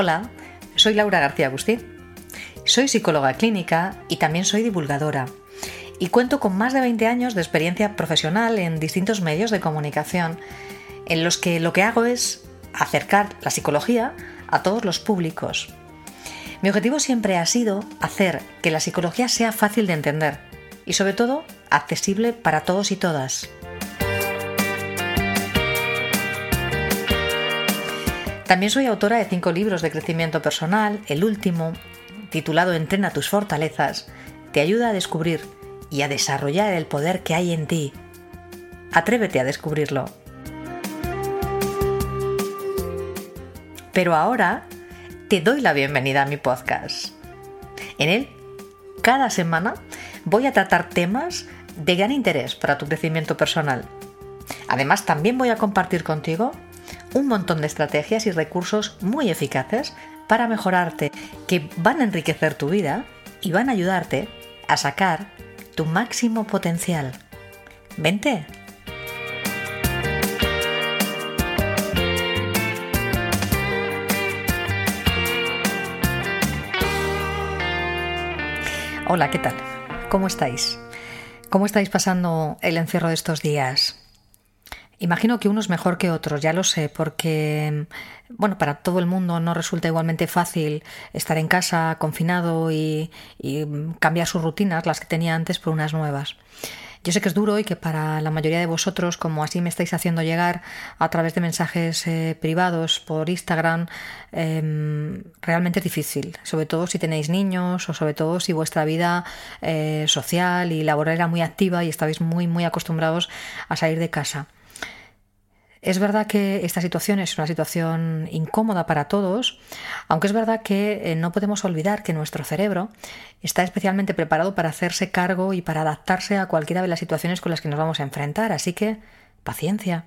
Hola, soy Laura García Agustín. Soy psicóloga clínica y también soy divulgadora. Y cuento con más de 20 años de experiencia profesional en distintos medios de comunicación, en los que lo que hago es acercar la psicología a todos los públicos. Mi objetivo siempre ha sido hacer que la psicología sea fácil de entender y sobre todo accesible para todos y todas. También soy autora de cinco libros de crecimiento personal. El último, titulado Entrena tus fortalezas, te ayuda a descubrir y a desarrollar el poder que hay en ti. Atrévete a descubrirlo. Pero ahora te doy la bienvenida a mi podcast. En él, cada semana voy a tratar temas de gran interés para tu crecimiento personal. Además, también voy a compartir contigo un montón de estrategias y recursos muy eficaces para mejorarte, que van a enriquecer tu vida y van a ayudarte a sacar tu máximo potencial. Vente. Hola, ¿qué tal? ¿Cómo estáis? ¿Cómo estáis pasando el encierro de estos días? Imagino que unos mejor que otros, ya lo sé, porque bueno, para todo el mundo no resulta igualmente fácil estar en casa, confinado y, cambiar sus rutinas, las que tenía antes, por unas nuevas. Yo sé que es duro y que para la mayoría de vosotros, como así me estáis haciendo llegar a través de mensajes eh, privados por Instagram, em, realmente es difícil, sobre todo si tenéis niños o sobre todo si vuestra vida eh, social y laboral era muy activa y estabais muy, muy acostumbrados a salir de casa. Es verdad que esta situación es una situación incómoda para todos, aunque es verdad que eh, no podemos olvidar que nuestro cerebro está especialmente preparado para hacerse cargo y para adaptarse a cualquiera de las situaciones con las que nos vamos a enfrentar. Así que, paciencia.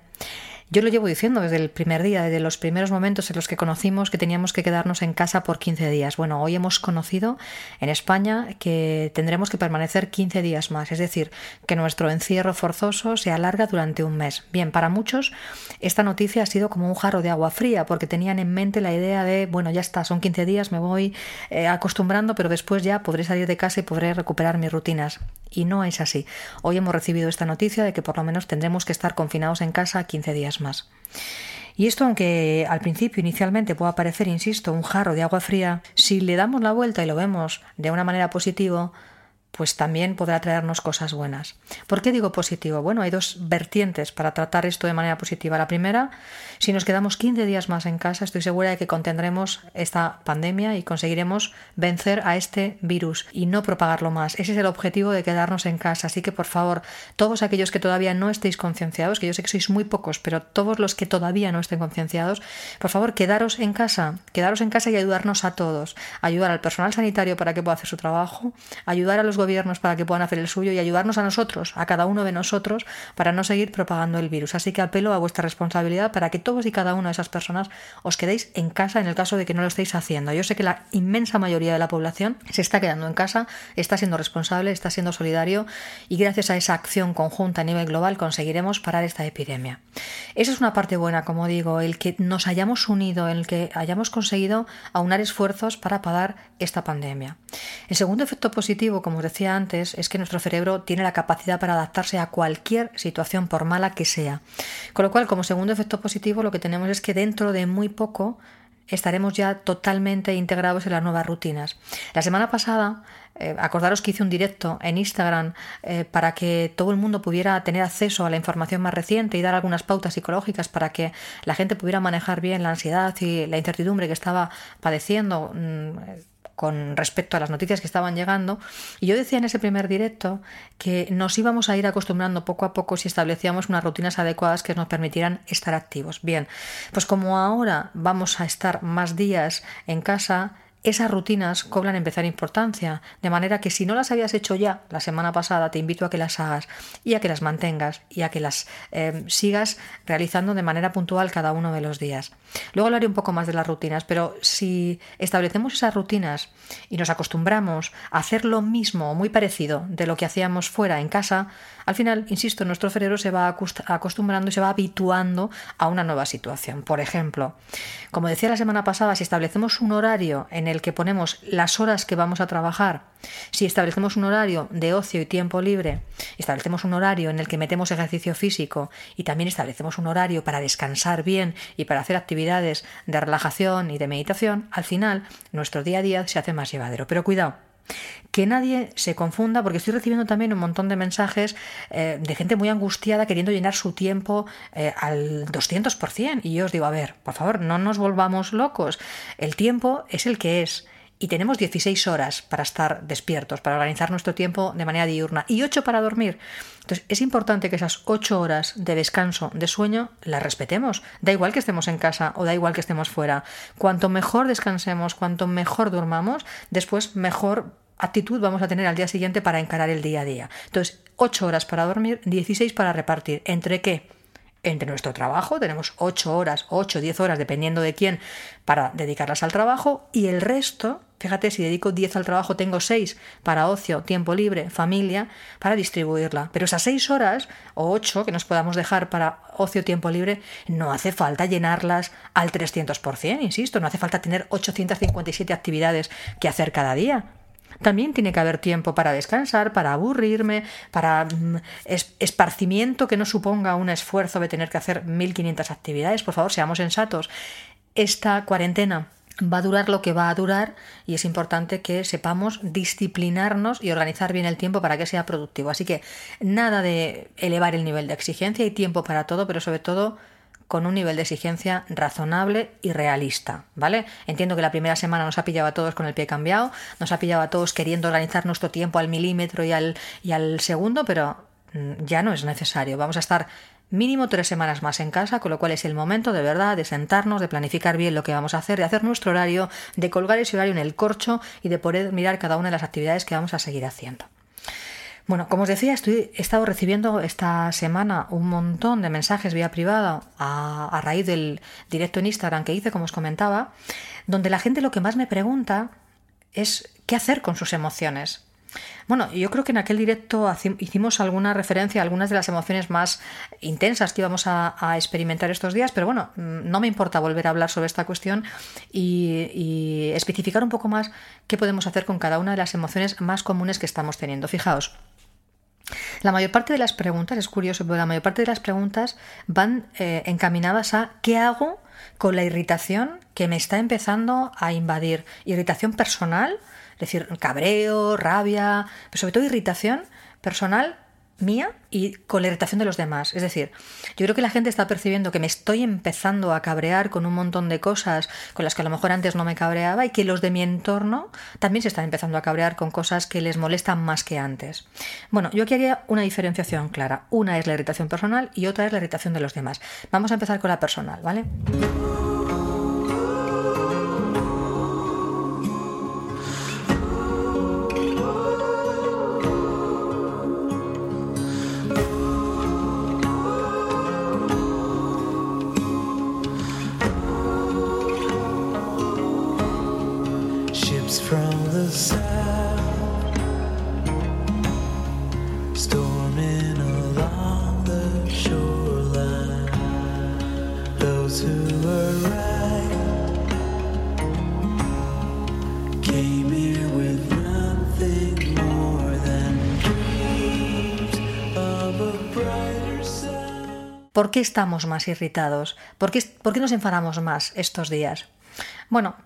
Yo lo llevo diciendo desde el primer día, desde los primeros momentos en los que conocimos que teníamos que quedarnos en casa por 15 días. Bueno, hoy hemos conocido en España que tendremos que permanecer 15 días más, es decir, que nuestro encierro forzoso se alarga durante un mes. Bien, para muchos esta noticia ha sido como un jarro de agua fría porque tenían en mente la idea de, bueno, ya está, son 15 días, me voy eh, acostumbrando, pero después ya podré salir de casa y podré recuperar mis rutinas. Y no es así. Hoy hemos recibido esta noticia de que por lo menos tendremos que estar confinados en casa 15 días más. Y esto, aunque al principio inicialmente pueda parecer, insisto, un jarro de agua fría, si le damos la vuelta y lo vemos de una manera positiva, pues también podrá traernos cosas buenas. ¿Por qué digo positivo? Bueno, hay dos vertientes para tratar esto de manera positiva. La primera, si nos quedamos 15 días más en casa, estoy segura de que contendremos esta pandemia y conseguiremos vencer a este virus y no propagarlo más. Ese es el objetivo de quedarnos en casa. Así que, por favor, todos aquellos que todavía no estéis concienciados, que yo sé que sois muy pocos, pero todos los que todavía no estén concienciados, por favor, quedaros en casa, quedaros en casa y ayudarnos a todos. Ayudar al personal sanitario para que pueda hacer su trabajo, ayudar a los gobiernos para que puedan hacer el suyo y ayudarnos a nosotros, a cada uno de nosotros, para no seguir propagando el virus. Así que apelo a vuestra responsabilidad para que todos y cada una de esas personas os quedéis en casa en el caso de que no lo estéis haciendo. Yo sé que la inmensa mayoría de la población se está quedando en casa, está siendo responsable, está siendo solidario y gracias a esa acción conjunta a nivel global conseguiremos parar esta epidemia. Esa es una parte buena, como digo, el que nos hayamos unido, el que hayamos conseguido aunar esfuerzos para parar esta pandemia. El segundo efecto positivo, como os decía antes, es que nuestro cerebro tiene la capacidad para adaptarse a cualquier situación, por mala que sea. Con lo cual, como segundo efecto positivo, lo que tenemos es que dentro de muy poco estaremos ya totalmente integrados en las nuevas rutinas. La semana pasada, eh, acordaros que hice un directo en Instagram eh, para que todo el mundo pudiera tener acceso a la información más reciente y dar algunas pautas psicológicas para que la gente pudiera manejar bien la ansiedad y la incertidumbre que estaba padeciendo. Mm, con respecto a las noticias que estaban llegando. Y yo decía en ese primer directo que nos íbamos a ir acostumbrando poco a poco si establecíamos unas rutinas adecuadas que nos permitieran estar activos. Bien, pues como ahora vamos a estar más días en casa, esas rutinas cobran empezar importancia, de manera que si no las habías hecho ya la semana pasada, te invito a que las hagas y a que las mantengas y a que las eh, sigas realizando de manera puntual cada uno de los días. Luego hablaré un poco más de las rutinas, pero si establecemos esas rutinas y nos acostumbramos a hacer lo mismo o muy parecido de lo que hacíamos fuera en casa, al final, insisto, nuestro cerebro se va acostumbrando y se va habituando a una nueva situación. Por ejemplo, como decía la semana pasada, si establecemos un horario en el que ponemos las horas que vamos a trabajar, si establecemos un horario de ocio y tiempo libre, establecemos un horario en el que metemos ejercicio físico y también establecemos un horario para descansar bien y para hacer actividades de relajación y de meditación, al final nuestro día a día se hace más llevadero. Pero cuidado, que nadie se confunda, porque estoy recibiendo también un montón de mensajes eh, de gente muy angustiada queriendo llenar su tiempo eh, al 200%. Y yo os digo, a ver, por favor, no nos volvamos locos. El tiempo es el que es y tenemos 16 horas para estar despiertos, para organizar nuestro tiempo de manera diurna y 8 para dormir. Entonces es importante que esas 8 horas de descanso, de sueño, las respetemos. Da igual que estemos en casa o da igual que estemos fuera. Cuanto mejor descansemos, cuanto mejor durmamos, después mejor actitud vamos a tener al día siguiente para encarar el día a día. Entonces, 8 horas para dormir, 16 para repartir. ¿Entre qué? entre nuestro trabajo, tenemos 8 horas, 8, 10 horas, dependiendo de quién, para dedicarlas al trabajo, y el resto, fíjate, si dedico 10 al trabajo, tengo 6 para ocio, tiempo libre, familia, para distribuirla. Pero esas 6 horas, o 8 que nos podamos dejar para ocio, tiempo libre, no hace falta llenarlas al 300%, insisto, no hace falta tener 857 actividades que hacer cada día. También tiene que haber tiempo para descansar, para aburrirme, para mm, esparcimiento que no suponga un esfuerzo de tener que hacer 1500 actividades. Por favor, seamos sensatos. Esta cuarentena va a durar lo que va a durar y es importante que sepamos disciplinarnos y organizar bien el tiempo para que sea productivo. Así que nada de elevar el nivel de exigencia y tiempo para todo, pero sobre todo con un nivel de exigencia razonable y realista, ¿vale? Entiendo que la primera semana nos ha pillado a todos con el pie cambiado, nos ha pillado a todos queriendo organizar nuestro tiempo al milímetro y al, y al segundo, pero mm, ya no es necesario. Vamos a estar mínimo tres semanas más en casa, con lo cual es el momento de verdad de sentarnos, de planificar bien lo que vamos a hacer, de hacer nuestro horario, de colgar ese horario en el corcho y de poder mirar cada una de las actividades que vamos a seguir haciendo. Bueno, como os decía, estoy, he estado recibiendo esta semana un montón de mensajes vía privada a, raíz del directo en Instagram que hice, como os comentaba, donde la gente lo que más me pregunta es qué hacer con sus emociones. Bueno, yo creo que en aquel directo hicimos alguna referencia a algunas de las emociones más intensas que íbamos a, experimentar estos días, pero bueno, mm, no me importa volver a hablar sobre esta cuestión y, especificar un poco más qué podemos hacer con cada una de las emociones más comunes que estamos teniendo. Fijaos, la mayor parte de las preguntas, es curioso, pero la mayor parte de las preguntas van eh, encaminadas a ¿qué hago con la irritación que me está empezando a invadir? Irritación personal, decir, cabreo, rabia, pero sobre todo irritación personal mía y con la irritación de los demás. Es decir, yo creo que la gente está percibiendo que me estoy empezando a cabrear con un montón de cosas con las que a lo mejor antes no me cabreaba y que los de mi entorno también se están empezando a cabrear con cosas que les molestan más que antes. Bueno, yo aquí haría una diferenciación clara. Una es la irritación personal y otra es la irritación de los demás. Vamos a empezar con la personal, ¿vale? ¿Por qué estamos más irritados? ¿Por qué, ¿Por qué, nos enfadamos más estos días? Bueno,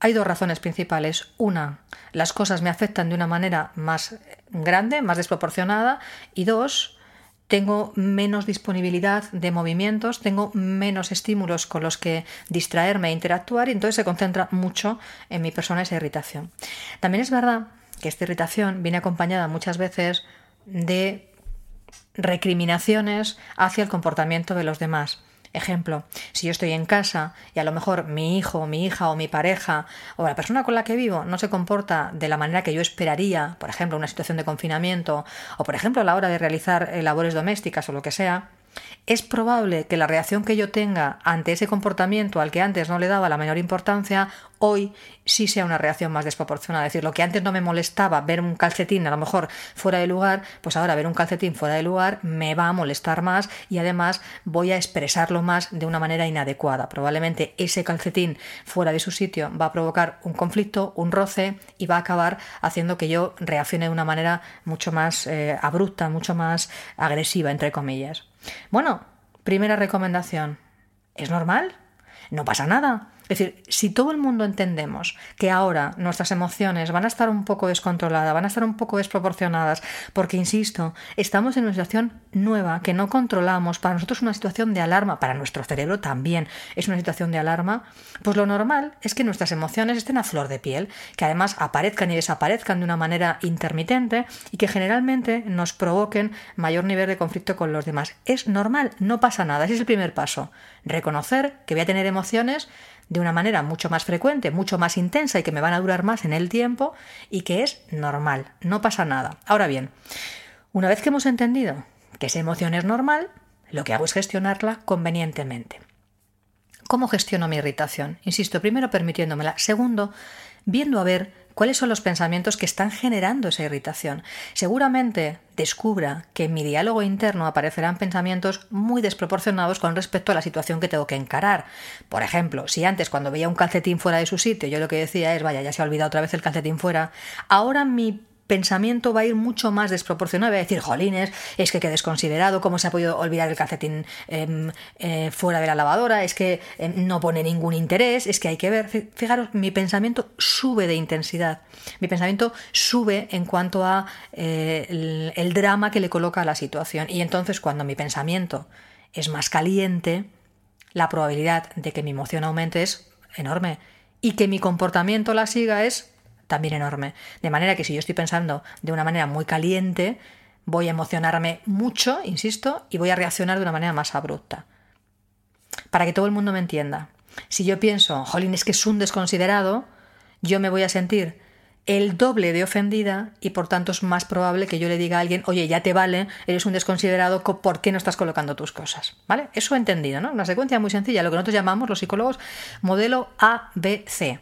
hay dos razones principales. Una, las cosas me afectan de una manera más grande, más desproporcionada. Y dos, tengo menos disponibilidad de movimientos, tengo menos estímulos con los que distraerme e interactuar y entonces se concentra mucho en mi persona esa irritación. También es verdad que esta irritación viene acompañada muchas veces de recriminaciones hacia el comportamiento de los demás. Ejemplo, si yo estoy en casa y a lo mejor mi hijo, mi hija o mi pareja o la persona con la que vivo no se comporta de la manera que yo esperaría, por ejemplo, una situación de confinamiento o por ejemplo a la hora de realizar eh, labores domésticas o lo que sea, es probable que la reacción que yo tenga ante ese comportamiento al que antes no le daba la menor importancia, hoy sí sea una reacción más desproporcionada. Es decir, lo que antes no me molestaba ver un calcetín a lo mejor fuera de lugar, pues ahora ver un calcetín fuera de lugar me va a molestar más y además voy a expresarlo más de una manera inadecuada. Probablemente ese calcetín fuera de su sitio va a provocar un conflicto, un roce y va a acabar haciendo que yo reaccione de una manera mucho más eh, abrupta, mucho más agresiva, entre comillas. Bueno, primera recomendación. ¿Es normal? No pasa nada. Es decir, si todo el mundo entendemos que ahora nuestras emociones van a estar un poco descontroladas, van a estar un poco desproporcionadas, porque, insisto, estamos en una situación nueva que no controlamos, para nosotros es una situación de alarma, para nuestro cerebro también es una situación de alarma, pues lo normal es que nuestras emociones estén a flor de piel, que además aparezcan y desaparezcan de una manera intermitente y que generalmente nos provoquen mayor nivel de conflicto con los demás. Es normal, no pasa nada, ese es el primer paso. Reconocer que voy a tener emociones de una manera mucho más frecuente, mucho más intensa y que me van a durar más en el tiempo y que es normal, no pasa nada. Ahora bien, una vez que hemos entendido que esa emoción es normal, lo que hago es gestionarla convenientemente. ¿Cómo gestiono mi irritación? Insisto, primero permitiéndomela. Segundo, viendo a ver cuáles son los pensamientos que están generando esa irritación. Seguramente descubra que en mi diálogo interno aparecerán pensamientos muy desproporcionados con respecto a la situación que tengo que encarar. Por ejemplo, si antes cuando veía un calcetín fuera de su sitio yo lo que decía es, vaya, ya se ha olvidado otra vez el calcetín fuera, ahora mi pensamiento va a ir mucho más desproporcionado. Voy a decir, jolines, es que qué desconsiderado, cómo se ha podido olvidar el calcetín em, eh, fuera de la lavadora, es que em, no pone ningún interés, es que hay que ver. Fijaros, mi pensamiento sube de intensidad. Mi pensamiento sube en cuanto a eh, el, el drama que le coloca a la situación. Y entonces, cuando mi pensamiento es más caliente, la probabilidad de que mi emoción aumente es enorme. Y que mi comportamiento la siga es también enorme. De manera que si yo estoy pensando de una manera muy caliente, voy a emocionarme mucho, insisto, y voy a reaccionar de una manera más abrupta. Para que todo el mundo me entienda. Si yo pienso, jolín, es que es un desconsiderado, yo me voy a sentir el doble de ofendida y por tanto es más probable que yo le diga a alguien, oye, ya te vale, eres un desconsiderado, ¿por qué no estás colocando tus cosas? ¿Vale? Eso entendido, ¿no? Una secuencia muy sencilla, lo que nosotros llamamos los psicólogos modelo ABC.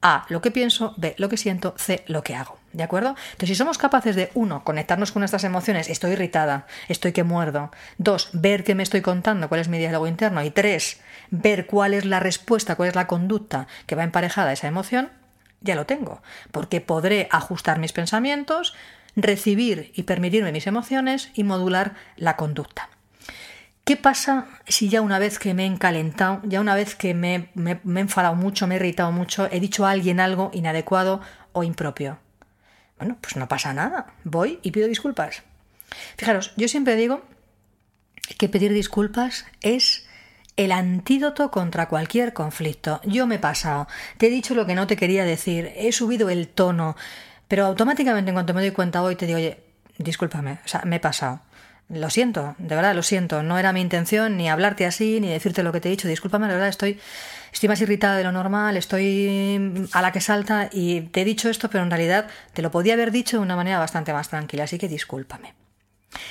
A, lo que pienso, B, lo que siento, C, lo que hago. ¿De acuerdo? Entonces, si somos capaces de, uno, conectarnos con nuestras emociones, estoy irritada, estoy que muerdo. Dos, ver qué me estoy contando, cuál es mi diálogo interno. Y tres, ver cuál es la respuesta, cuál es la conducta que va emparejada a esa emoción, ya lo tengo. Porque podré ajustar mis pensamientos, recibir y permitirme mis emociones y modular la conducta. ¿Qué pasa si ya una vez que me he encalentado, ya una vez que me, he enfadado mucho, me he irritado mucho, he dicho a alguien algo inadecuado o impropio? Bueno, pues no pasa nada. Voy y pido disculpas. Fijaros, yo siempre digo que pedir disculpas es el antídoto contra cualquier conflicto. Yo me he pasado, te he dicho lo que no te quería decir, he subido el tono, pero automáticamente en cuanto me doy cuenta hoy te digo, oye, discúlpame, o sea, me he pasado. Lo siento, de verdad lo siento. No era mi intención ni hablarte así, ni decirte lo que te he dicho. Discúlpame, de verdad estoy, estoy más irritada de lo normal, estoy a la que salta y te he dicho esto, pero en realidad te lo podía haber dicho de una manera bastante más tranquila, así que discúlpame.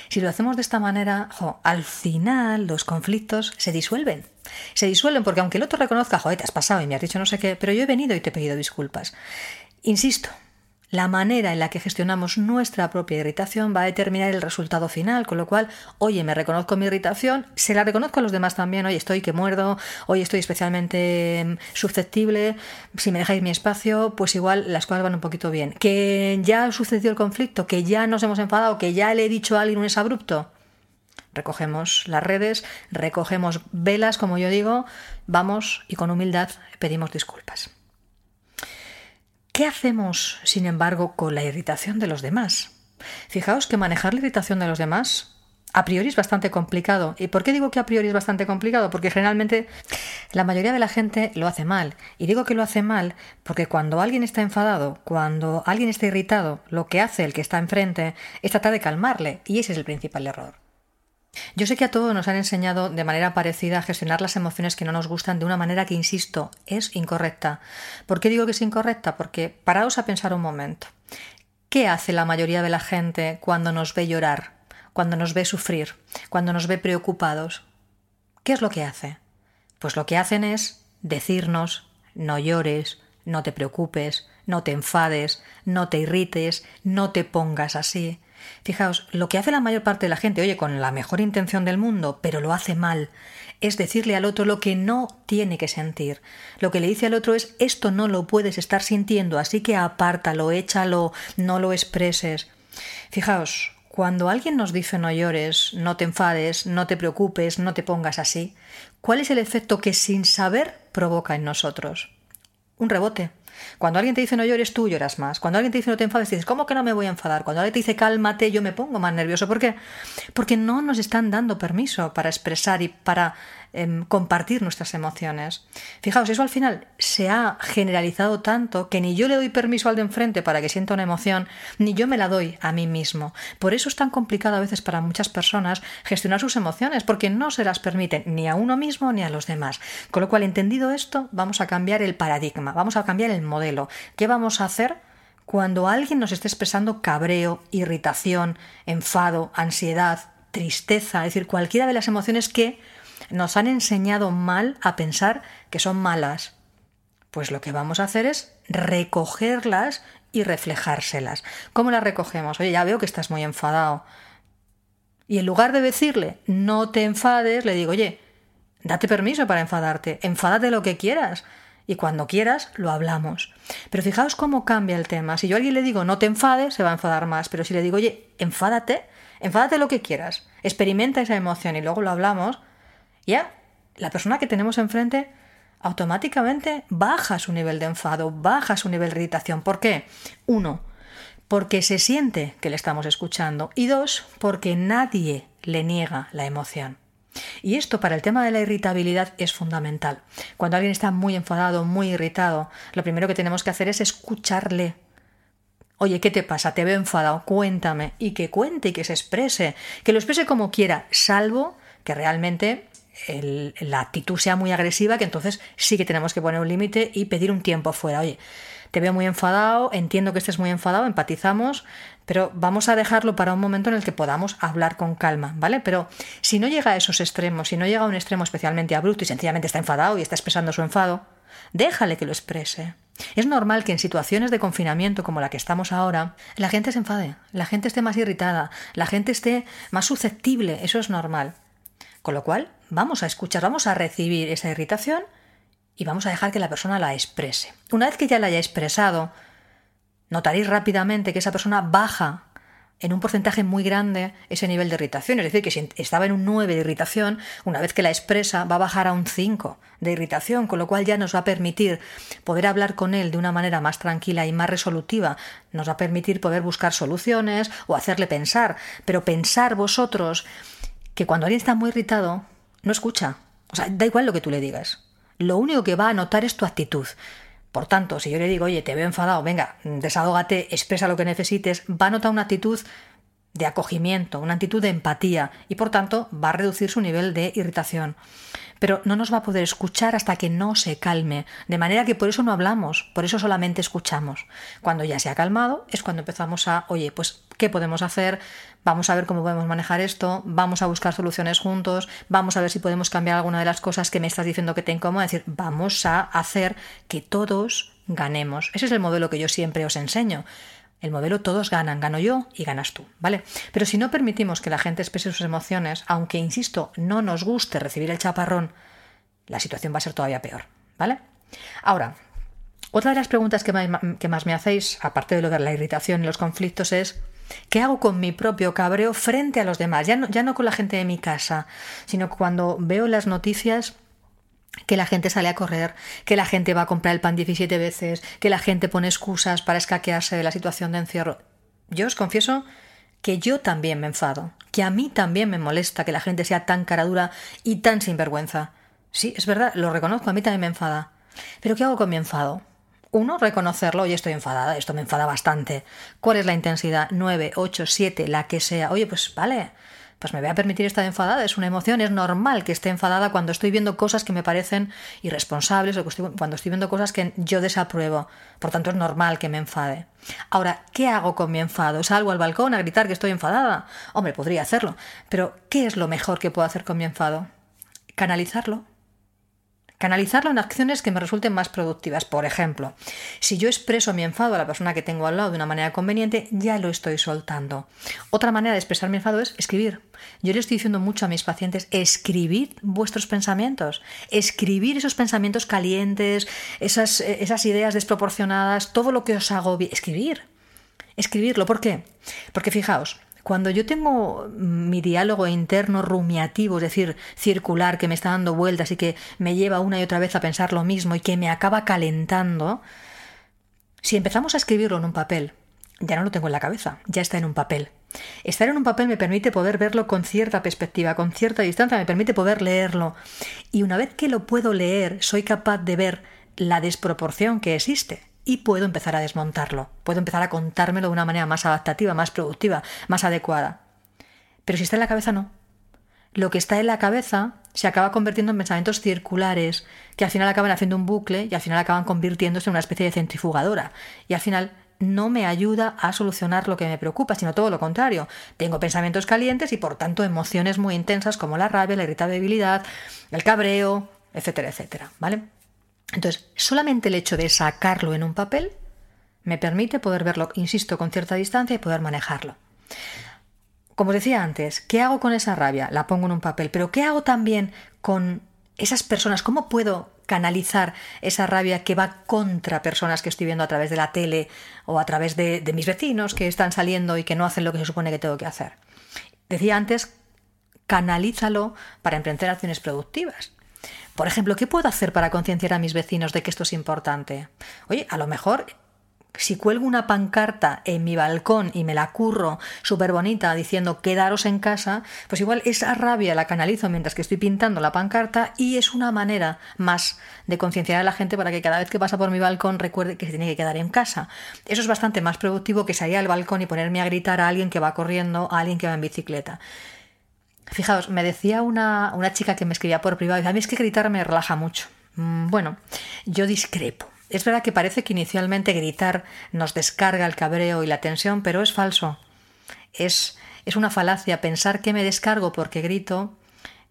Si lo hacemos de esta manera, al final los conflictos se disuelven. Se disuelven porque aunque el otro reconozca, joder, te has pasado y me has dicho no sé qué, pero yo he venido y te he pedido disculpas. Insisto, la manera en la que gestionamos nuestra propia irritación va a determinar el resultado final, con lo cual, oye, me reconozco mi irritación, se la reconozco a los demás también, oye, estoy que muerdo, hoy estoy especialmente mm, susceptible, si me dejáis mi espacio, pues igual las cosas van un poquito bien. Que ya ha sucedido el conflicto, que ya nos hemos enfadado, que ya le he dicho a alguien un es abrupto. Recogemos las redes, recogemos velas, como yo digo, vamos y con humildad pedimos disculpas. ¿Qué hacemos, sin embargo, con la irritación de los demás? Fijaos que manejar la irritación de los demás a priori es bastante complicado. ¿Y por qué digo que a priori es bastante complicado? Porque generalmente la mayoría de la gente lo hace mal. Y digo que lo hace mal porque cuando alguien está enfadado, cuando alguien está irritado, lo que hace el que está enfrente es tratar de calmarle. Y ese es el principal error. Yo sé que a todos nos han enseñado de manera parecida a gestionar las emociones que no nos gustan de una manera que, insisto, es incorrecta. ¿Por qué digo que es incorrecta? Porque paraos a pensar un momento. ¿Qué hace la mayoría de la gente cuando nos ve llorar, cuando nos ve sufrir, cuando nos ve preocupados? ¿Qué es lo que hace? Pues lo que hacen es decirnos no llores, no te preocupes, no te enfades, no te irrites, no te pongas así. Fijaos, lo que hace la mayor parte de la gente, oye, con la mejor intención del mundo, pero lo hace mal, es decirle al otro lo que no tiene que sentir. Lo que le dice al otro es esto no lo puedes estar sintiendo, así que apártalo, échalo, no lo expreses. Fijaos, cuando alguien nos dice no llores, no te enfades, no te preocupes, no te pongas así, ¿cuál es el efecto que sin saber provoca en nosotros? Un rebote. Cuando alguien te dice no llores, tú lloras más. Cuando alguien te dice no te enfades, dices, ¿cómo que no me voy a enfadar? Cuando alguien te dice cálmate, yo me pongo más nervioso. ¿Por qué? Porque no nos están dando permiso para expresar y para Em, compartir nuestras emociones. Fijaos, eso al final se ha generalizado tanto que ni yo le doy permiso al de enfrente para que sienta una emoción, ni yo me la doy a mí mismo. Por eso es tan complicado a veces para muchas personas gestionar sus emociones, porque no se las permiten ni a uno mismo ni a los demás. Con lo cual, entendido esto, vamos a cambiar el paradigma, vamos a cambiar el modelo. ¿Qué vamos a hacer? Cuando alguien nos esté expresando cabreo, irritación, enfado, ansiedad, tristeza, es decir, cualquiera de las emociones que nos han enseñado mal a pensar que son malas. Pues lo que vamos a hacer es recogerlas y reflejárselas. ¿Cómo las recogemos? Oye, ya veo que estás muy enfadado. Y en lugar de decirle, no te enfades, le digo, oye, date permiso para enfadarte, enfádate lo que quieras. Y cuando quieras, lo hablamos. Pero fijaos cómo cambia el tema. Si yo a alguien le digo, no te enfades, se va a enfadar más. Pero si le digo, oye, enfádate, enfádate lo que quieras, experimenta esa emoción y luego lo hablamos, ya la persona que tenemos enfrente automáticamente baja su nivel de enfado, baja su nivel de irritación. ¿Por qué? Uno, porque se siente que le estamos escuchando y dos, porque nadie le niega la emoción. Y esto para el tema de la irritabilidad es fundamental. Cuando alguien está muy enfadado, muy irritado, lo primero que tenemos que hacer es escucharle. Oye, ¿qué te pasa? Te veo enfadado, cuéntame. Y que cuente y que se exprese, que lo exprese como quiera, salvo que realmente la actitud sea muy agresiva, que entonces sí que tenemos que poner un límite y pedir un tiempo fuera. Oye, te veo muy enfadado, entiendo que estés muy enfadado, empatizamos, pero vamos a dejarlo para un momento en el que podamos hablar con calma, ¿vale? Pero si no llega a esos extremos, si no llega a un extremo especialmente abrupto y sencillamente está enfadado y está expresando su enfado, déjale que lo exprese. Es normal que en situaciones de confinamiento como la que estamos ahora, la gente se enfade, la gente esté más irritada, la gente esté más susceptible, eso es normal. Con lo cual, vamos a escuchar, vamos a recibir esa irritación y vamos a dejar que la persona la exprese. Una vez que ya la haya expresado, notaréis rápidamente que esa persona baja en un porcentaje muy grande ese nivel de irritación. Es decir, que si estaba en un 9 de irritación, una vez que la expresa va a bajar a un 5 de irritación, con lo cual ya nos va a permitir poder hablar con él de una manera más tranquila y más resolutiva. Nos va a permitir poder buscar soluciones o hacerle pensar. Pero pensar vosotros que cuando alguien está muy irritado, no escucha. O sea, da igual lo que tú le digas. Lo único que va a notar es tu actitud. Por tanto, si yo le digo, oye, te veo enfadado, venga, desahógate, expresa lo que necesites, va a notar una actitud de acogimiento, una actitud de empatía y por tanto va a reducir su nivel de irritación pero no nos va a poder escuchar hasta que no se calme, de manera que por eso no hablamos, por eso solamente escuchamos. Cuando ya se ha calmado es cuando empezamos a, oye, pues, ¿qué podemos hacer? Vamos a ver cómo podemos manejar esto, vamos a buscar soluciones juntos, vamos a ver si podemos cambiar alguna de las cosas que me estás diciendo que te incomoda, es decir, vamos a hacer que todos ganemos. Ese es el modelo que yo siempre os enseño. El modelo todos ganan, gano yo y ganas tú, ¿vale? Pero si no permitimos que la gente exprese sus emociones, aunque, insisto, no nos guste recibir el chaparrón, la situación va a ser todavía peor, ¿vale? Ahora, otra de las preguntas que más, me hacéis, aparte de lo de la irritación y los conflictos, es ¿qué hago con mi propio cabreo frente a los demás? Ya no, ya no con la gente de mi casa, sino cuando veo las noticias que la gente sale a correr, que la gente va a comprar el pan 17 veces, que la gente pone excusas para escaquearse de la situación de encierro. Yo os confieso que yo también me enfado, que a mí también me molesta que la gente sea tan caradura y tan sinvergüenza. Sí, es verdad, lo reconozco, a mí también me enfada. Pero ¿qué hago con mi enfado? Uno, reconocerlo, oye, estoy enfadada, esto me enfada bastante. ¿Cuál es la intensidad? 9, 8, 7, la que sea. Oye, pues vale, pues me voy a permitir estar enfadada, es una emoción, es normal que esté enfadada cuando estoy viendo cosas que me parecen irresponsables o cuando estoy viendo cosas que yo desapruebo. Por tanto, es normal que me enfade. Ahora, ¿qué hago con mi enfado? ¿Salgo al balcón a gritar que estoy enfadada? Hombre, podría hacerlo, pero ¿qué es lo mejor que puedo hacer con mi enfado? Canalizarlo Canalizarlo en acciones que me resulten más productivas. Por ejemplo, si yo expreso mi enfado a la persona que tengo al lado de una manera conveniente, ya lo estoy soltando. Otra manera de expresar mi enfado es escribir. Yo le estoy diciendo mucho a mis pacientes, escribid vuestros pensamientos, escribir esos pensamientos calientes, esas, esas ideas desproporcionadas, todo lo que os hago, escribir. Escribirlo, ¿por qué? Porque fijaos, cuando yo tengo mi diálogo interno rumiativo, es decir, circular, que me está dando vueltas y que me lleva una y otra vez a pensar lo mismo y que me acaba calentando, si empezamos a escribirlo en un papel, ya no lo tengo en la cabeza, ya está en un papel. Estar en un papel me permite poder verlo con cierta perspectiva, con cierta distancia, me permite poder leerlo. Y una vez que lo puedo leer, soy capaz de ver la desproporción que existe y puedo empezar a desmontarlo. Puedo empezar a contármelo de una manera más adaptativa, más productiva, más adecuada. Pero si está en la cabeza, no. Lo que está en la cabeza se acaba convirtiendo en pensamientos circulares, que al final acaban haciendo un bucle y al final acaban convirtiéndose en una especie de centrifugadora. Y al final no me ayuda a solucionar lo que me preocupa, sino todo lo contrario. Tengo pensamientos calientes y por tanto emociones muy intensas como la rabia, la irritabilidad, el cabreo, etcétera, etcétera. ¿Vale? Entonces, solamente el hecho de sacarlo en un papel me permite poder verlo, insisto, con cierta distancia y poder manejarlo. Como decía antes, ¿qué hago con esa rabia? La pongo en un papel, pero ¿qué hago también con esas personas? ¿Cómo puedo canalizar esa rabia que va contra personas que estoy viendo a través de la tele o a través de, de mis vecinos que están saliendo y que no hacen lo que se supone que tengo que hacer? Decía antes, canalízalo para emprender acciones productivas. Por ejemplo, ¿qué puedo hacer para concienciar a mis vecinos de que esto es importante? Oye, a lo mejor si cuelgo una pancarta en mi balcón y me la curro súper bonita diciendo quedaros en casa, pues igual esa rabia la canalizo mientras que estoy pintando la pancarta y es una manera más de concienciar a la gente para que cada vez que pasa por mi balcón recuerde que se tiene que quedar en casa. Eso es bastante más productivo que salir al balcón y ponerme a gritar a alguien que va corriendo, a alguien que va en bicicleta. Fijaos, me decía una, chica que me escribía por privado, a mí es que gritar me relaja mucho. Mm, bueno, yo discrepo. Es verdad que parece que inicialmente gritar nos descarga el cabreo y la tensión, pero es falso. Es, es una falacia pensar que me descargo porque grito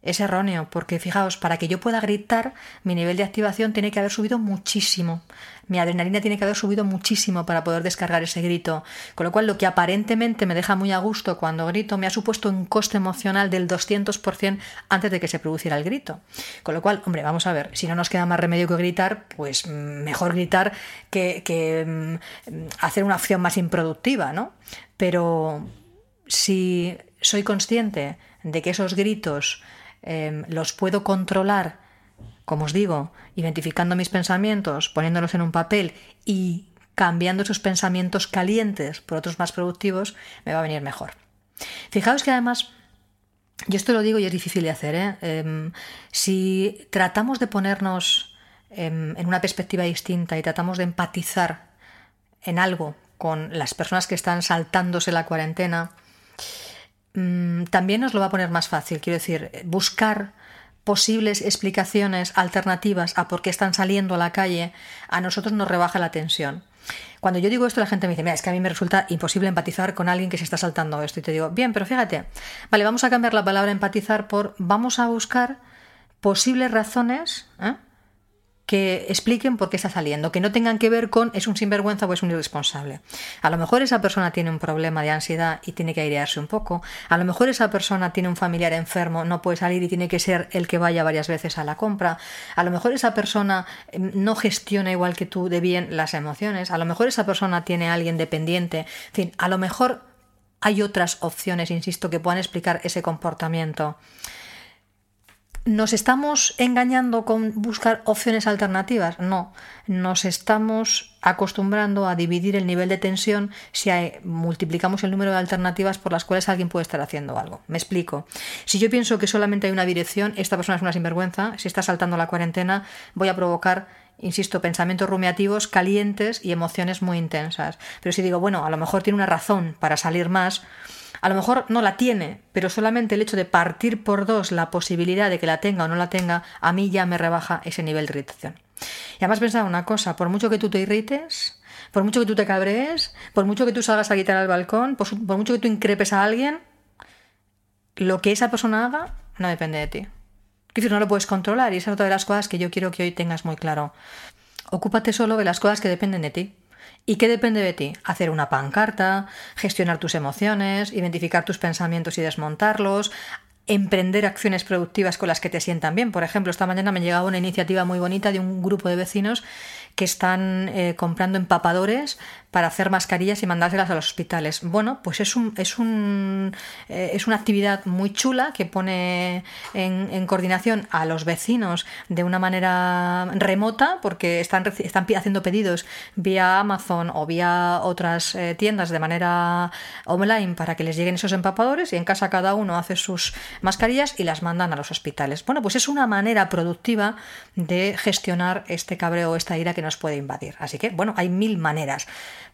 es erróneo, porque fijaos, para que yo pueda gritar, mi nivel de activación tiene que haber subido muchísimo. Mi adrenalina tiene que haber subido muchísimo para poder descargar ese grito. Con lo cual, lo que aparentemente me deja muy a gusto cuando grito me ha supuesto un coste emocional del 200% antes de que se produciera el grito. Con lo cual, hombre, vamos a ver, si no nos queda más remedio que gritar, pues mejor gritar que, que mm, hacer una acción más improductiva, ¿no? Pero si soy consciente de que esos gritos Em, los puedo controlar, como os digo, identificando mis pensamientos, poniéndolos en un papel y cambiando esos pensamientos calientes por otros más productivos, me va a venir mejor. Fijaos que además, yo esto lo digo y es difícil de hacer, ¿eh? em, si tratamos de ponernos em, en una perspectiva distinta y tratamos de empatizar en algo con las personas que están saltándose la cuarentena, Mm, también nos lo va a poner más fácil. Quiero decir, buscar posibles explicaciones alternativas a por qué están saliendo a la calle, a nosotros nos rebaja la tensión. Cuando yo digo esto, la gente me dice, mira, es que a mí me resulta imposible empatizar con alguien que se está saltando esto. Y te digo, bien, pero fíjate, vale, vamos a cambiar la palabra empatizar por vamos a buscar posibles razones ¿eh? Que expliquen por qué está saliendo, que no tengan que ver con es un sinvergüenza o es un irresponsable. A lo mejor esa persona tiene un problema de ansiedad y tiene que airearse un poco. A lo mejor esa persona tiene un familiar enfermo, no puede salir y tiene que ser el que vaya varias veces a la compra. A lo mejor esa persona em, no gestiona igual que tú de bien las emociones. A lo mejor esa persona tiene a alguien dependiente. En fin, a lo mejor hay otras opciones, insisto, que puedan explicar ese comportamiento. ¿Nos estamos engañando con buscar opciones alternativas? No, nos estamos acostumbrando a dividir el nivel de tensión si multiplicamos el número de alternativas por las cuales alguien puede estar haciendo algo. Me explico. Si yo pienso que solamente hay una dirección, esta persona es una sinvergüenza, si está saltando la cuarentena, voy a provocar insisto, pensamientos rumiativos calientes y emociones muy intensas. Pero si digo, bueno, a lo mejor tiene una razón para salir más, a lo mejor no la tiene, pero solamente el hecho de partir por dos la posibilidad de que la tenga o no la tenga, a mí ya me rebaja ese nivel de irritación. Y además pensar una cosa, por mucho que tú te irrites, por mucho que tú te cabrees, por mucho que tú salgas a quitar al balcón, por, mucho que tú increpes a alguien, lo que esa persona haga no depende de ti. decir, no lo puedes controlar y esa es otra de las cosas que yo quiero que hoy tengas muy claro. Ocúpate solo de las cosas que dependen de ti. ¿Y qué depende de ti? Hacer una pancarta, gestionar tus emociones, identificar tus pensamientos y desmontarlos, emprender acciones productivas con las que te sientan bien. Por ejemplo, esta mañana me llegaba una iniciativa muy bonita de un grupo de vecinos que están eh, comprando empapadores para hacer mascarillas y mandárselas a los hospitales. Bueno, pues es, un, es, un, eh, es una actividad muy chula que pone en, coordinación a los vecinos de una manera remota porque están, están haciendo pedidos vía Amazon o vía otras eh, tiendas de manera online para que les lleguen esos empapadores y en casa cada uno hace sus mascarillas y las mandan a los hospitales. Bueno, pues es una manera productiva de gestionar este cabreo, esta ira que nos puede invadir. Así que, bueno, hay mil maneras.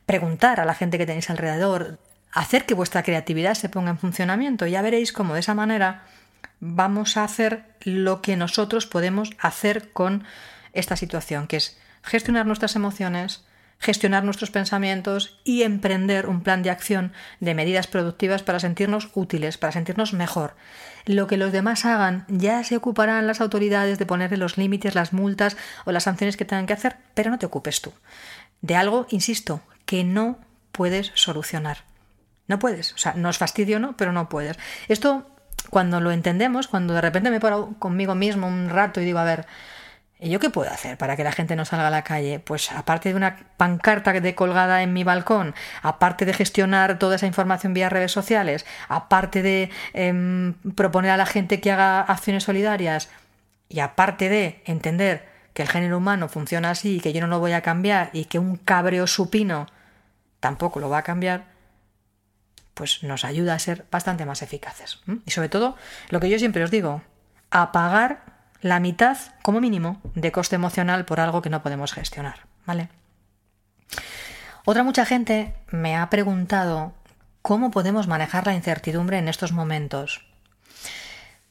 Preguntar a la gente que tenéis alrededor, hacer que vuestra creatividad se ponga en funcionamiento. Ya veréis cómo de esa manera vamos a hacer lo que nosotros podemos hacer con esta situación, que es gestionar nuestras emociones, gestionar nuestros pensamientos y emprender un plan de acción de medidas productivas para sentirnos útiles, para sentirnos mejor. Lo que los demás hagan ya se ocuparán las autoridades de ponerle los límites, las multas o las sanciones que tengan que hacer, pero no te ocupes tú. De algo, insisto, que no puedes solucionar. No puedes. O sea, no es fastidio, ¿no? Pero no puedes. Esto, cuando lo entendemos, cuando de repente me paro conmigo mismo un rato y digo, a ver, ¿Y yo qué puedo hacer para que la gente no salga a la calle? Pues aparte de una pancarta de colgada en mi balcón, aparte de gestionar toda esa información vía redes sociales, aparte de em, proponer a la gente que haga acciones solidarias y aparte de entender que el género humano funciona así y que yo no lo voy a cambiar y que un cabreo supino tampoco lo va a cambiar, pues nos ayuda a ser bastante más eficaces. Y sobre todo, lo que yo siempre os digo, apagar la mitad, como mínimo, de coste emocional por algo que no podemos gestionar. ¿Vale? Otra mucha gente me ha preguntado cómo podemos manejar la incertidumbre en estos momentos.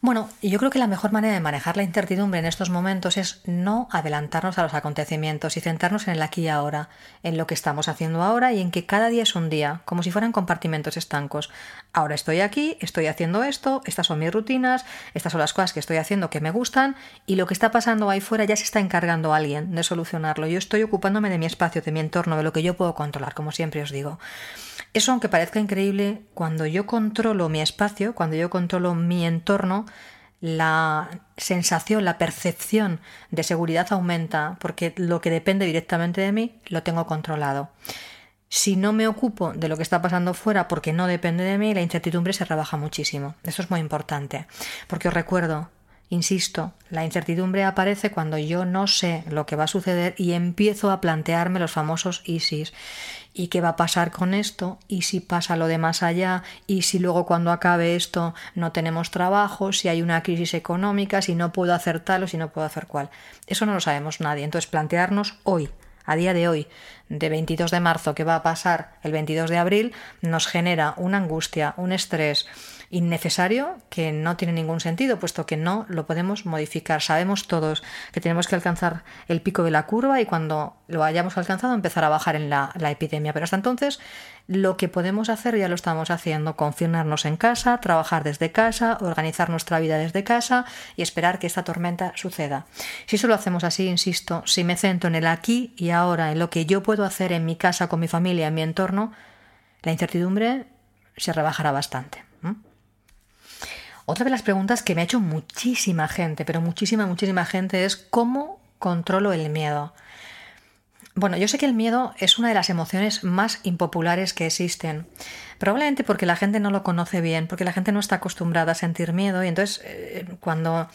Bueno, yo creo que la mejor manera de manejar la incertidumbre en estos momentos es no adelantarnos a los acontecimientos y centrarnos en el aquí y ahora, en lo que estamos haciendo ahora y en que cada día es un día, como si fueran compartimentos estancos. Ahora estoy aquí, estoy haciendo esto, estas son mis rutinas, estas son las cosas que estoy haciendo que me gustan y lo que está pasando ahí fuera ya se está encargando alguien de solucionarlo. Yo estoy ocupándome de mi espacio, de mi entorno, de lo que yo puedo controlar, como siempre os digo. Eso, aunque parezca increíble, cuando yo controlo mi espacio, cuando yo controlo mi entorno, la sensación, la percepción de seguridad aumenta porque lo que depende directamente de mí lo tengo controlado. Si no me ocupo de lo que está pasando fuera porque no depende de mí, la incertidumbre se rebaja muchísimo. Eso es muy importante. Porque os recuerdo, Insisto, la incertidumbre aparece cuando yo no sé lo que va a suceder y empiezo a plantearme los famosos ISIS. ¿Y qué va a pasar con esto? ¿Y si pasa lo de más allá? ¿Y si luego cuando acabe esto no tenemos trabajo? ¿Si hay una crisis económica? ¿Si no puedo hacer tal o si no puedo hacer cual? Eso no lo sabemos nadie. Entonces plantearnos hoy, a día de hoy, de 22 de marzo, qué va a pasar el 22 de abril, nos genera una angustia, un estrés, innecesario que no tiene ningún sentido, puesto que no lo podemos modificar. Sabemos todos que tenemos que alcanzar el pico de la curva y cuando lo hayamos alcanzado empezar a bajar en la, epidemia. Pero hasta entonces lo que podemos hacer ya lo estamos haciendo, confinarnos en casa, trabajar desde casa, organizar nuestra vida desde casa y esperar que esta tormenta suceda. Si eso lo hacemos así, insisto, si me centro en el aquí y ahora, en lo que yo puedo hacer en mi casa, con mi familia, en mi entorno, la incertidumbre se rebajará bastante. Otra de las preguntas que me ha hecho muchísima gente, pero muchísima, muchísima gente es ¿cómo controlo el miedo? Bueno, yo sé que el miedo es una de las emociones más impopulares que existen. Probablemente porque la gente no lo conoce bien, porque la gente no está acostumbrada a sentir miedo y entonces eh, cuando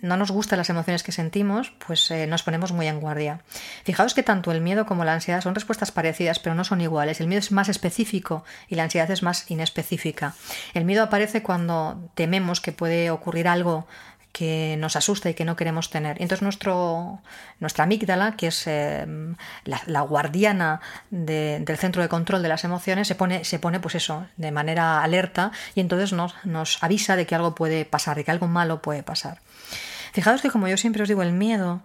no nos gustan las emociones que sentimos, pues eh, nos ponemos muy en guardia. Fijaos que tanto el miedo como la ansiedad son respuestas parecidas, pero no son iguales. El miedo es más específico y la ansiedad es más inespecífica. El miedo aparece cuando tememos que puede ocurrir algo que nos asusta y que no queremos tener. Entonces nuestro, nuestra amígdala, que es eh, la, guardiana del centro de control de las emociones, se pone, se pone pues eso, de manera alerta y entonces nos, nos avisa de que algo puede pasar, de que algo malo puede pasar. Fijaos que como yo siempre os digo, el miedo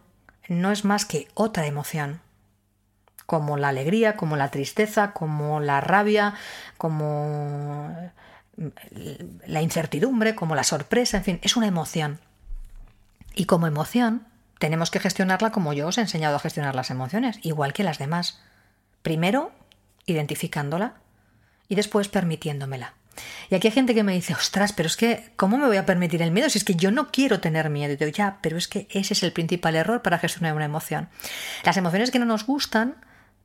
no es más que otra emoción como la alegría, como la tristeza, como la rabia, como la incertidumbre, como la sorpresa, en fin, es una emoción. Y como emoción, tenemos que gestionarla como yo os he enseñado a gestionar las emociones, igual que las demás. Primero, identificándola y después permitiéndomela. Y aquí hay gente que me dice, ostras, pero es que, ¿cómo me voy a permitir el miedo si es que yo no quiero tener miedo? Y digo, ya, pero es que ese es el principal error para gestionar una emoción. Las emociones que no nos gustan,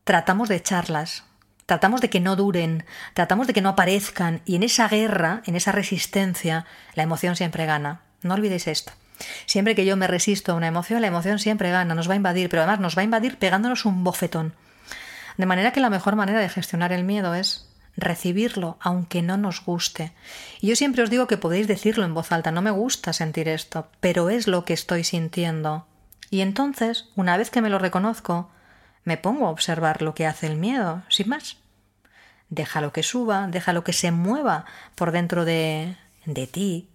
tratamos de echarlas, tratamos de que no duren, tratamos de que no aparezcan, y en esa guerra, en esa resistencia, la emoción siempre gana. No olvidéis esto. Siempre que yo me resisto a una emoción, la emoción siempre gana, nos va a invadir, pero además nos va a invadir pegándonos un bofetón. De manera que la mejor manera de gestionar el miedo es recibirlo, aunque no nos guste. Y yo siempre os digo que podéis decirlo en voz alta, no me gusta sentir esto, pero es lo que estoy sintiendo. Y entonces, una vez que me lo reconozco, me pongo a observar lo que hace el miedo, sin más. Déjalo que suba, déjalo que se mueva por dentro de, de ti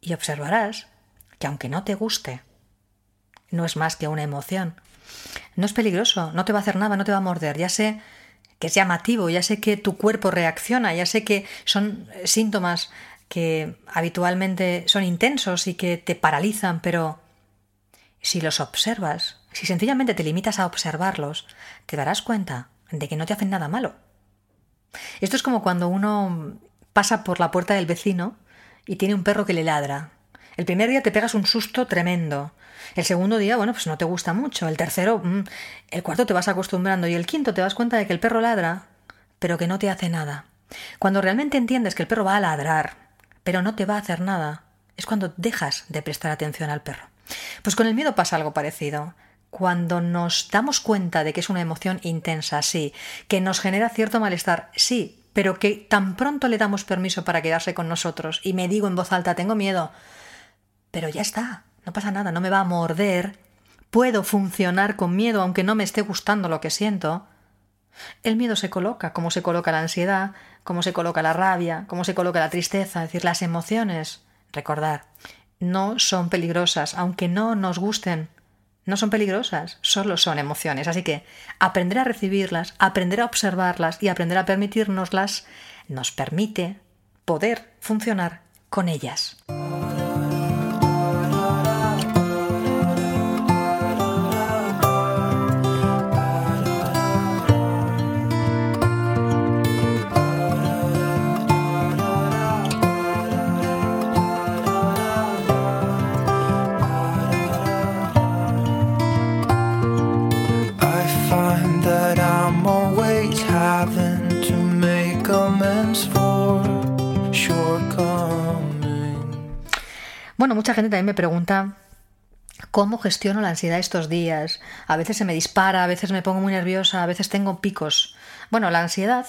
y observarás que aunque no te guste, no es más que una emoción. No es peligroso, no te va a hacer nada, no te va a morder. Ya sé que es llamativo, ya sé que tu cuerpo reacciona, ya sé que son síntomas que habitualmente son intensos y que te paralizan, pero si los observas, si sencillamente te limitas a observarlos, te darás cuenta de que no te hacen nada malo. Esto es como cuando uno pasa por la puerta del vecino y tiene un perro que le ladra. El primer día te pegas un susto tremendo. El segundo día, bueno, pues no te gusta mucho. El tercero, mm, el cuarto te vas acostumbrando. Y el quinto te das cuenta de que el perro ladra, pero que no te hace nada. Cuando realmente entiendes que el perro va a ladrar, pero no te va a hacer nada, es cuando dejas de prestar atención al perro. Pues con el miedo pasa algo parecido. Cuando nos damos cuenta de que es una emoción intensa, sí, que nos genera cierto malestar, sí, pero que tan pronto le damos permiso para quedarse con nosotros y me digo en voz alta, tengo miedo, pero ya está, no pasa nada, no me va a morder, puedo funcionar con miedo aunque no me esté gustando lo que siento. El miedo se coloca, como se coloca la ansiedad, como se coloca la rabia, como se coloca la tristeza, es decir, las emociones. Recordar, no son peligrosas, aunque no nos gusten. No son peligrosas, solo son emociones. Así que aprender a recibirlas, aprender a observarlas y aprender a permitirnoslas nos permite poder funcionar con ellas. Bueno, mucha gente también me pregunta cómo gestiono la ansiedad estos días. A veces se me dispara, a veces me pongo muy nerviosa, a veces tengo picos. Bueno, la ansiedad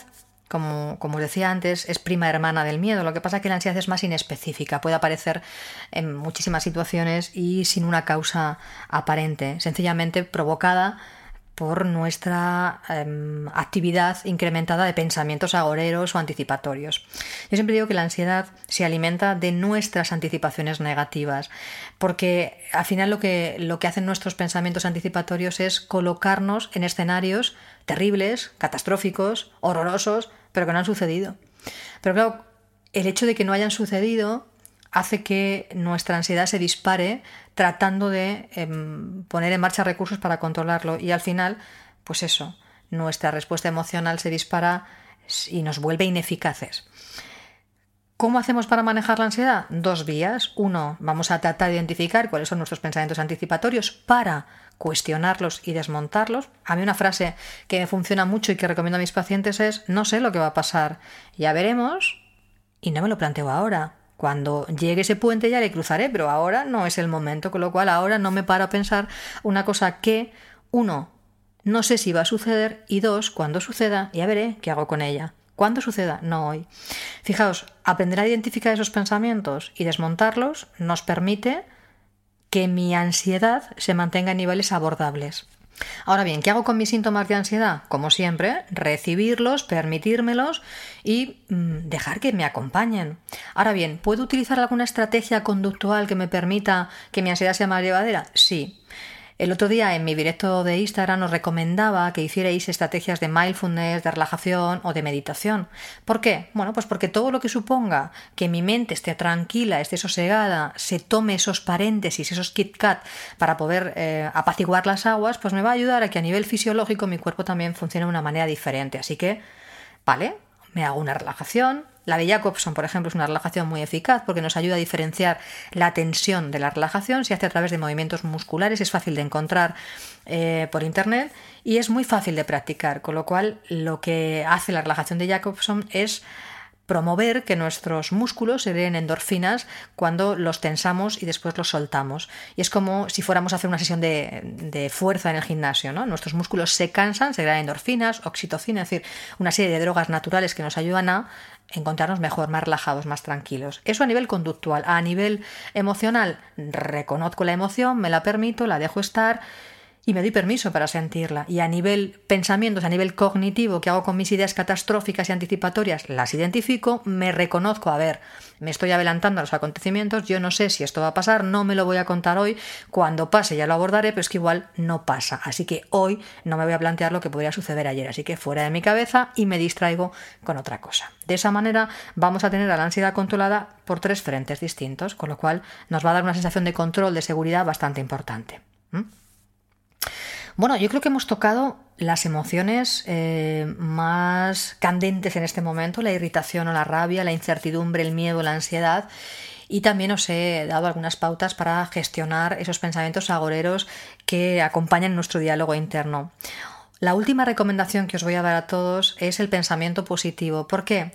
como, como, os decía antes, es prima hermana del miedo. Lo que pasa es que la ansiedad es más inespecífica, puede aparecer en muchísimas situaciones y sin una causa aparente, sencillamente provocada por nuestra em, actividad incrementada de pensamientos agoreros o anticipatorios. Yo siempre digo que la ansiedad se alimenta de nuestras anticipaciones negativas, porque al final lo que, lo que hacen nuestros pensamientos anticipatorios es colocarnos en escenarios terribles, catastróficos, horrorosos, pero que no han sucedido. Pero claro, el hecho de que no hayan sucedido hace que nuestra ansiedad se dispare tratando de em, poner en marcha recursos para controlarlo y al final, pues eso, nuestra respuesta emocional se dispara y nos vuelve ineficaces. ¿Cómo hacemos para manejar la ansiedad? Dos vías. Uno, vamos a tratar de identificar cuáles son nuestros pensamientos anticipatorios para cuestionarlos y desmontarlos. A mí una frase que me funciona mucho y que recomiendo a mis pacientes es no sé lo que va a pasar, ya veremos y no me lo planteo ahora Cuando llegue ese puente ya le cruzaré, pero ahora no es el momento, con lo cual ahora no me paro a pensar una cosa que, uno, no sé si va a suceder y dos, cuando suceda, ya veré qué hago con ella. Cuando suceda? No hoy. Fijaos, aprender a identificar esos pensamientos y desmontarlos nos permite que mi ansiedad se mantenga en niveles abordables. Ahora bien, ¿qué hago con mis síntomas de ansiedad? Como siempre, recibirlos, permitírmelos y mm, dejar que me acompañen. Ahora bien, ¿puedo utilizar alguna estrategia conductual que me permita que mi ansiedad sea más llevadera? Sí. El otro día en mi directo de Instagram os recomendaba que hicierais estrategias de mindfulness, de relajación o de meditación. ¿Por qué? Bueno, pues porque todo lo que suponga que mi mente esté tranquila, esté sosegada, se tome esos paréntesis, esos kit kat para poder eh, apaciguar las aguas, pues me va a ayudar a que a nivel fisiológico mi cuerpo también funcione de una manera diferente. Así que, vale, me hago una relajación, la de Jacobson, por ejemplo, es una relajación muy eficaz porque nos ayuda a diferenciar la tensión de la relajación. Se hace a través de movimientos musculares, es fácil de encontrar eh, por internet y es muy fácil de practicar. Con lo cual, lo que hace la relajación de Jacobson es promover que nuestros músculos se den endorfinas cuando los tensamos y después los soltamos. Y es como si fuéramos a hacer una sesión de, fuerza en el gimnasio. ¿no? Nuestros músculos se cansan, se dan endorfinas, oxitocina, es decir, una serie de drogas naturales que nos ayudan a encontrarnos mejor, más relajados, más tranquilos. Eso a nivel conductual. A nivel emocional, reconozco la emoción, me la permito, la dejo estar y me doy permiso para sentirla. Y a nivel pensamientos, a nivel cognitivo, que hago con mis ideas catastróficas y anticipatorias, las identifico, me reconozco, a ver, me estoy adelantando a los acontecimientos, yo no sé si esto va a pasar, no me lo voy a contar hoy, cuando pase ya lo abordaré, pero es que igual no pasa. Así que hoy no me voy a plantear lo que podría suceder ayer, así que fuera de mi cabeza y me distraigo con otra cosa. De esa manera vamos a tener a la ansiedad controlada por tres frentes distintos, con lo cual nos va a dar una sensación de control, de seguridad bastante importante. Bueno, yo creo que hemos tocado las emociones eh, más candentes en este momento, la irritación o la rabia, la incertidumbre, el miedo, la ansiedad. Y también os he dado algunas pautas para gestionar esos pensamientos agoreros que acompañan nuestro diálogo interno. La última recomendación que os voy a dar a todos es el pensamiento positivo. ¿Por qué?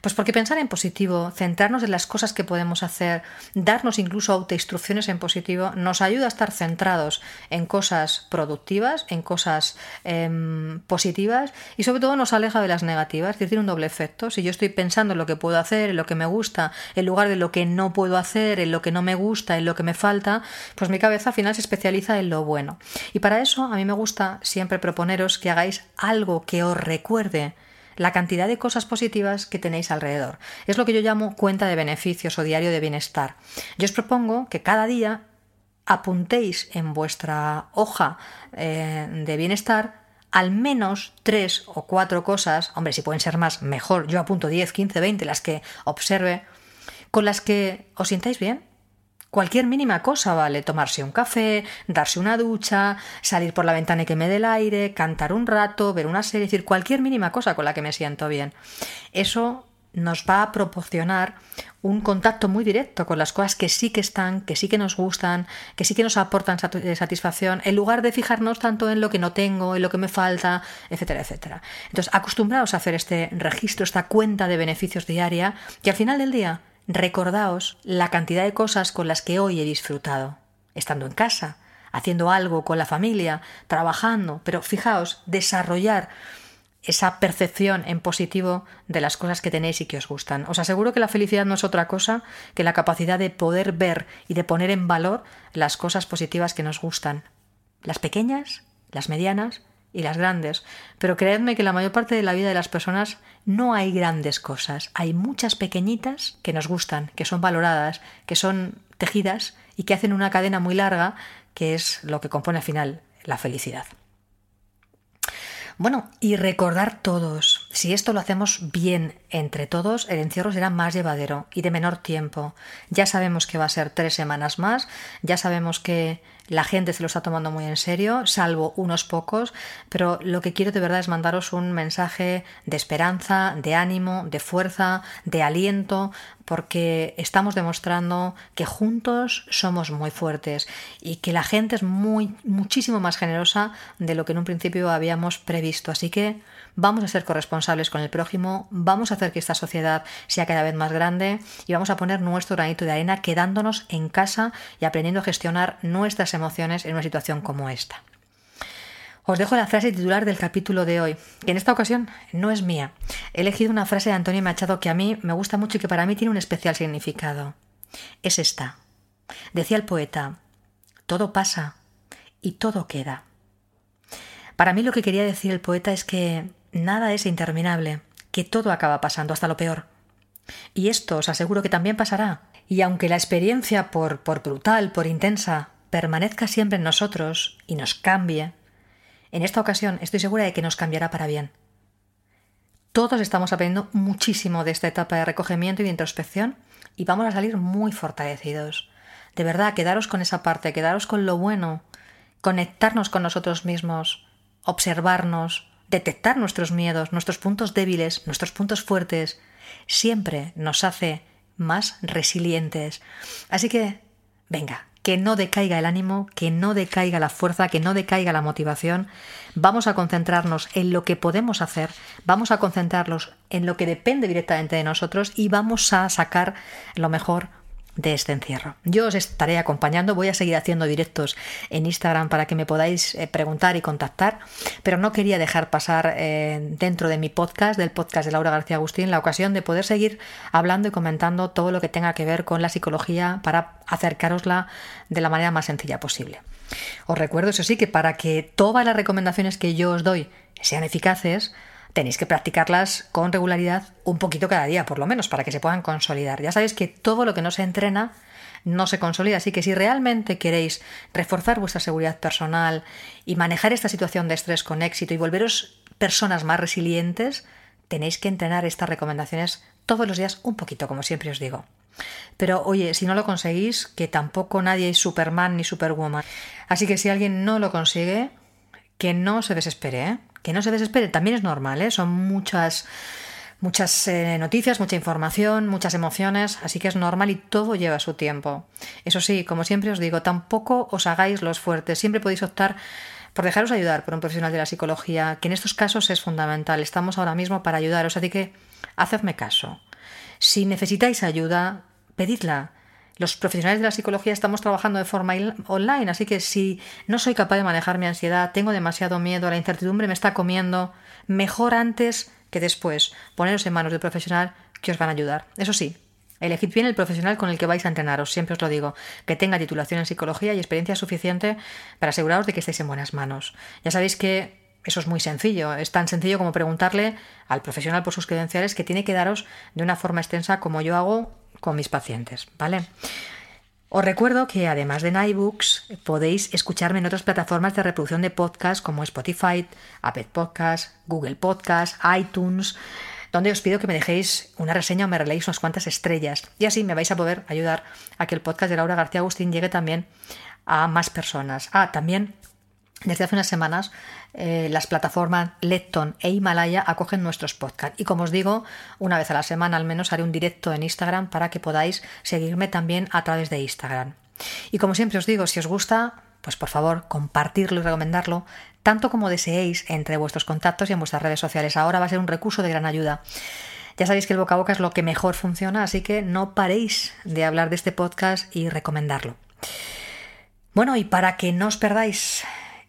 Pues porque pensar en positivo, centrarnos en las cosas que podemos hacer, darnos incluso autoinstrucciones en positivo, nos ayuda a estar centrados en cosas productivas, en cosas em, positivas y sobre todo nos aleja de las negativas. Es decir, tiene un doble efecto. Si yo estoy pensando en lo que puedo hacer, en lo que me gusta, en lugar de lo que no puedo hacer, en lo que no me gusta, en lo que me falta, pues mi cabeza al final se especializa en lo bueno. Y para eso a mí me gusta siempre proponeros que hagáis algo que os recuerde la cantidad de cosas positivas que tenéis alrededor. Es lo que yo llamo cuenta de beneficios o diario de bienestar. Yo os propongo que cada día apuntéis en vuestra hoja eh, de bienestar al menos tres o cuatro cosas, hombre, si pueden ser más, mejor, yo apunto 10, 15, 20, las que observe, con las que os sintáis bien, Cualquier mínima cosa vale, tomarse un café, darse una ducha, salir por la ventana y que me dé el aire, cantar un rato, ver una serie, es decir, cualquier mínima cosa con la que me siento bien. Eso nos va a proporcionar un contacto muy directo con las cosas que sí que están, que sí que nos gustan, que sí que nos aportan eh, satisfacción, en lugar de fijarnos tanto en lo que no tengo, en lo que me falta, etcétera, etcétera. Entonces, acostumbraos a hacer este registro, esta cuenta de beneficios diaria, que al final del día Recordaos la cantidad de cosas con las que hoy he disfrutado, estando en casa, haciendo algo con la familia, trabajando, pero fijaos, desarrollar esa percepción en positivo de las cosas que tenéis y que os gustan. Os aseguro que la felicidad no es otra cosa que la capacidad de poder ver y de poner en valor las cosas positivas que nos gustan. Las pequeñas, las medianas y las grandes. Pero creedme que la mayor parte de la vida de las personas no hay grandes cosas. Hay muchas pequeñitas que nos gustan, que son valoradas, que son tejidas y que hacen una cadena muy larga que es lo que compone al final la felicidad. Bueno, y recordar todos, si esto lo hacemos bien entre todos, el encierro será más llevadero y de menor tiempo. Ya sabemos que va a ser tres semanas más, ya sabemos que la gente se lo está tomando muy en serio, salvo unos pocos, pero lo que quiero de verdad es mandaros un mensaje de esperanza, de ánimo, de fuerza, de aliento, porque estamos demostrando que juntos somos muy fuertes y que la gente es muy muchísimo más generosa de lo que en un principio habíamos previsto. Así que vamos a ser corresponsables con el prójimo, vamos a hacer que esta sociedad sea cada vez más grande y vamos a poner nuestro granito de arena quedándonos en casa y aprendiendo a gestionar nuestras emociones en una situación como esta. Os dejo la frase titular del capítulo de hoy, que en esta ocasión no es mía. He elegido una frase de Antonio Machado que a mí me gusta mucho y que para mí tiene un especial significado. Es esta. Decía el poeta, todo pasa y todo queda. Para mí lo que quería decir el poeta es que nada es interminable, que todo acaba pasando, hasta lo peor. Y esto os aseguro que también pasará. Y aunque la experiencia, por, brutal, por intensa, permanezca siempre en nosotros y nos cambie, en esta ocasión estoy segura de que nos cambiará para bien. Todos estamos aprendiendo muchísimo de esta etapa de recogimiento y de introspección y vamos a salir muy fortalecidos. De verdad, quedaros con esa parte, quedaros con lo bueno, conectarnos con nosotros mismos, observarnos, detectar nuestros miedos, nuestros puntos débiles, nuestros puntos fuertes, siempre nos hace más resilientes. Así que, venga, que no decaiga el ánimo, que no decaiga la fuerza, que no decaiga la motivación. Vamos a concentrarnos en lo que podemos hacer, vamos a concentrarnos en lo que depende directamente de nosotros y vamos a sacar lo mejor de este encierro. Yo os estaré acompañando, voy a seguir haciendo directos en Instagram para que me podáis eh, preguntar y contactar, pero no quería dejar pasar eh, dentro de mi podcast, del podcast de Laura García Agustín, la ocasión de poder seguir hablando y comentando todo lo que tenga que ver con la psicología para acercarosla de la manera más sencilla posible. Os recuerdo, eso sí, que para que todas las recomendaciones que yo os doy sean eficaces, tenéis que practicarlas con regularidad un poquito cada día, por lo menos, para que se puedan consolidar. Ya sabéis que todo lo que no se entrena no se consolida, así que si realmente queréis reforzar vuestra seguridad personal y manejar esta situación de estrés con éxito y volveros personas más resilientes, tenéis que entrenar estas recomendaciones todos los días un poquito, como siempre os digo. Pero oye, si no lo conseguís, que tampoco nadie es Superman ni Superwoman. Así que si alguien no lo consigue, que no se desespere, ¿eh? Que no se desespere, también es normal, ¿eh? son muchas muchas eh, noticias, mucha información, muchas emociones, así que es normal y todo lleva su tiempo. Eso sí, como siempre os digo, tampoco os hagáis los fuertes, siempre podéis optar por dejaros ayudar por un profesional de la psicología, que en estos casos es fundamental, estamos ahora mismo para ayudaros, así que hacedme caso. Si necesitáis ayuda, pedidla. Los profesionales de la psicología estamos trabajando de forma online, así que si no soy capaz de manejar mi ansiedad, tengo demasiado miedo, la incertidumbre me está comiendo, mejor antes que después poneros en manos del profesional que os van a ayudar. Eso sí, elegid bien el profesional con el que vais a entrenaros, siempre os lo digo, que tenga titulación en psicología y experiencia suficiente para aseguraros de que estéis en buenas manos. Ya sabéis que eso es muy sencillo, es tan sencillo como preguntarle al profesional por sus credenciales que tiene que daros de una forma extensa como yo hago con mis pacientes, ¿vale? Os recuerdo que además de Nightbooks podéis escucharme en otras plataformas de reproducción de podcast como Spotify, Apple Podcast, Google Podcast, iTunes, donde os pido que me dejéis una reseña o me releéis unas cuantas estrellas y así me vais a poder ayudar a que el podcast de Laura García Agustín llegue también a más personas. Ah, también desde hace unas semanas eh, las plataformas Lepton e Himalaya acogen nuestros podcasts y como os digo, una vez a la semana al menos haré un directo en Instagram para que podáis seguirme también a través de Instagram. Y como siempre os digo, si os gusta, pues por favor compartirlo y recomendarlo tanto como deseéis entre vuestros contactos y en vuestras redes sociales. Ahora va a ser un recurso de gran ayuda. Ya sabéis que el boca a boca es lo que mejor funciona, así que no paréis de hablar de este podcast y recomendarlo. Bueno, y para que no os perdáis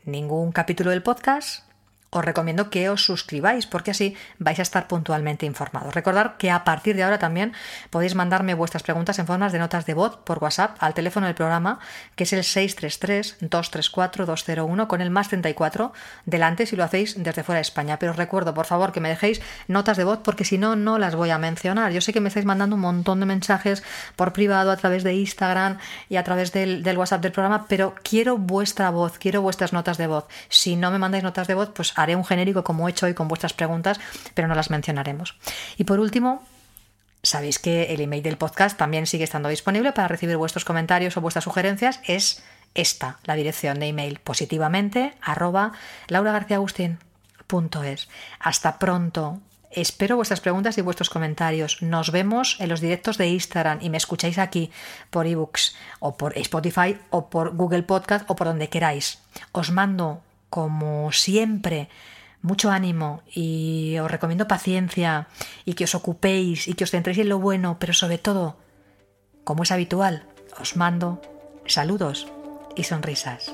ningún capítulo del podcast, os recomiendo que os suscribáis porque así vais a estar puntualmente informados. Recordad que a partir de ahora también podéis mandarme vuestras preguntas en formas de notas de voz por WhatsApp al teléfono del programa que es el 633-234-201 con el más 34 delante si lo hacéis desde fuera de España. Pero os recuerdo, por favor, que me dejéis notas de voz porque si no, no las voy a mencionar. Yo sé que me estáis mandando un montón de mensajes por privado a través de Instagram y a través del, del WhatsApp del programa, pero quiero vuestra voz, quiero vuestras notas de voz. Si no me mandáis notas de voz, pues haré un genérico como he hecho hoy con vuestras preguntas, pero no las mencionaremos. Y por último, Sabéis que el email del podcast también sigue estando disponible para recibir vuestros comentarios o vuestras sugerencias. Es esta, la dirección de email positivamente arroba. Hasta pronto. Espero vuestras preguntas y vuestros comentarios. Nos vemos en los directos de Instagram y me escucháis aquí por ebooks o por Spotify o por Google Podcast o por donde queráis. Os mando, como siempre, mucho ánimo y os recomiendo paciencia y que os ocupéis y que os centréis en lo bueno, pero sobre todo, como es habitual, os mando saludos y sonrisas.